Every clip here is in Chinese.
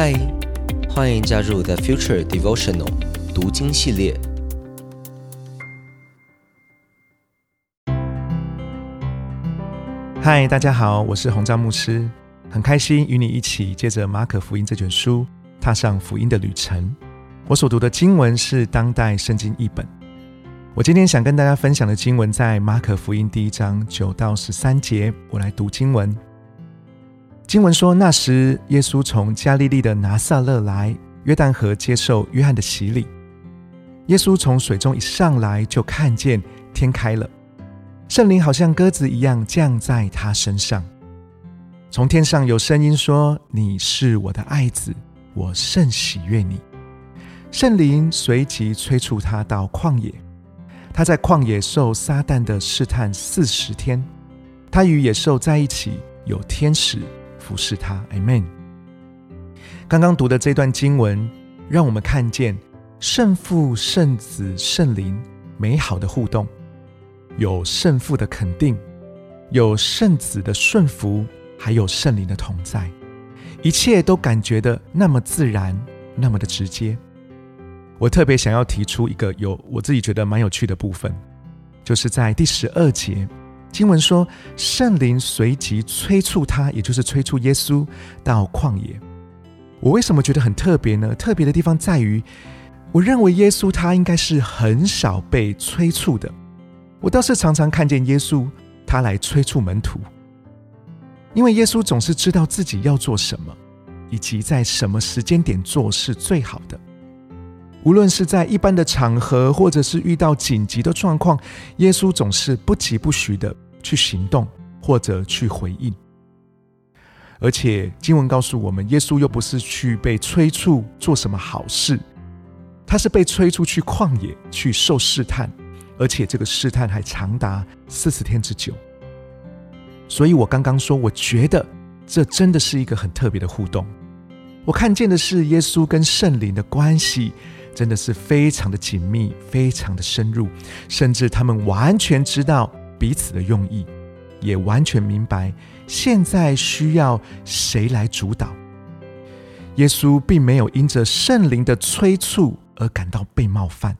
嗨，欢迎加入 The Future Devotional 读经系列。嗨，大家好，我是洪章牧师，很开心与你一起借着马可福音这卷书，踏上福音的旅程。我所读的经文是当代圣经译本。我今天想跟大家分享的经文在马可福音第一章九到十三节。我来读经文。经文说，那时耶稣从加利利的拿撒勒来约旦河接受约翰的洗礼。耶稣从水中一上来，就看见天开了。圣灵好像鸽子一样降在他身上，从天上有声音说：“你是我的爱子，我甚喜悦你。”圣灵随即催促他到旷野，他在旷野受撒旦的试探四十天，他与野兽在一起，有天使服侍他。Amen。刚刚读的这段经文，让我们看见圣父、圣子、圣灵美好的互动。有圣父的肯定，有圣子的顺服，还有圣灵的同在，一切都感觉的那么自然，那么的直接。我特别想要提出一个有我自己觉得蛮有趣的部分，就是在第十二节经文说，圣灵随即催促他，也就是催促耶稣到旷野。我为什么觉得很特别呢？特别的地方在于，我认为耶稣他应该是很少被催促的。我倒是常常看见耶稣，他来催促门徒，因为耶稣总是知道自己要做什么，以及在什么时间点做是最好的。无论是在一般的场合，或者是遇到紧急的状况，耶稣总是不疾不徐的去行动，或者去回应。而且经文告诉我们，耶稣又不是去被催促做什么好事，他是被催促去旷野去受试探。而且这个试探还长达四十天之久，所以我刚刚说，我觉得这真的是一个很特别的互动。我看见的是耶稣跟圣灵的关系，真的是非常的紧密，非常的深入，甚至他们完全知道彼此的用意，也完全明白现在需要谁来主导。耶稣并没有因着圣灵的催促而感到被冒犯。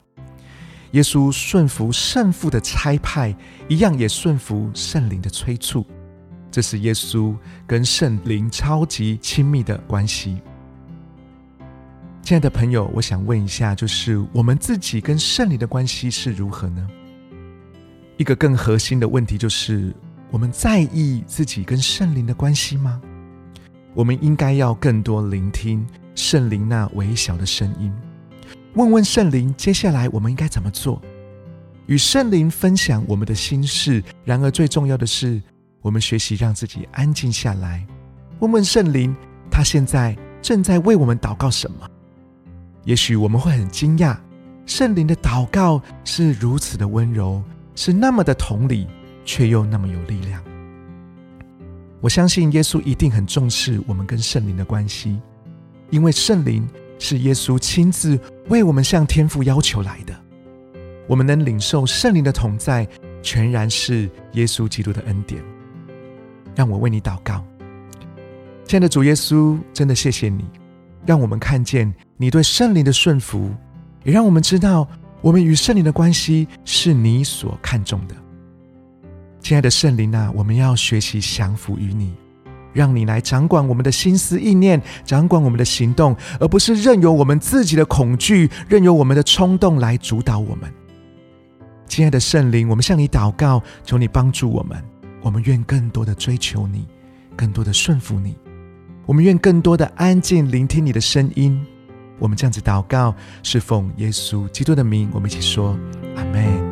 耶稣顺服圣父的差派，一样也顺服圣灵的催促。这是耶稣跟圣灵超级亲密的关系。亲爱的朋友，我想问一下，就是我们自己跟圣灵的关系是如何呢？一个更核心的问题就是：我们在意自己跟圣灵的关系吗？我们应该要更多聆听圣灵那微小的声音。问问圣灵，接下来我们应该怎么做？与圣灵分享我们的心事。然而，最重要的是，我们学习让自己安静下来。问问圣灵，他现在正在为我们祷告什么？也许我们会很惊讶，圣灵的祷告是如此的温柔，是那么的同理，却又那么有力量。我相信耶稣一定很重视我们跟圣灵的关系，因为圣灵。是耶稣亲自为我们向天父要求来的，我们能领受圣灵的同在，全然是耶稣基督的恩典。让我为你祷告，亲爱的主耶稣，真的谢谢你，让我们看见你对圣灵的顺服，也让我们知道我们与圣灵的关系是你所看重的。亲爱的圣灵啊，我们要学习降服于你。让你来掌管我们的心思意念，掌管我们的行动，而不是任由我们自己的恐惧、任由我们的冲动来主导我们。亲爱的圣灵，我们向你祷告，求你帮助我们。我们愿更多的追求你，更多的顺服你。我们愿更多的安静聆听你的声音。我们这样子祷告，是奉耶稣基督的名。我们一起说：阿门。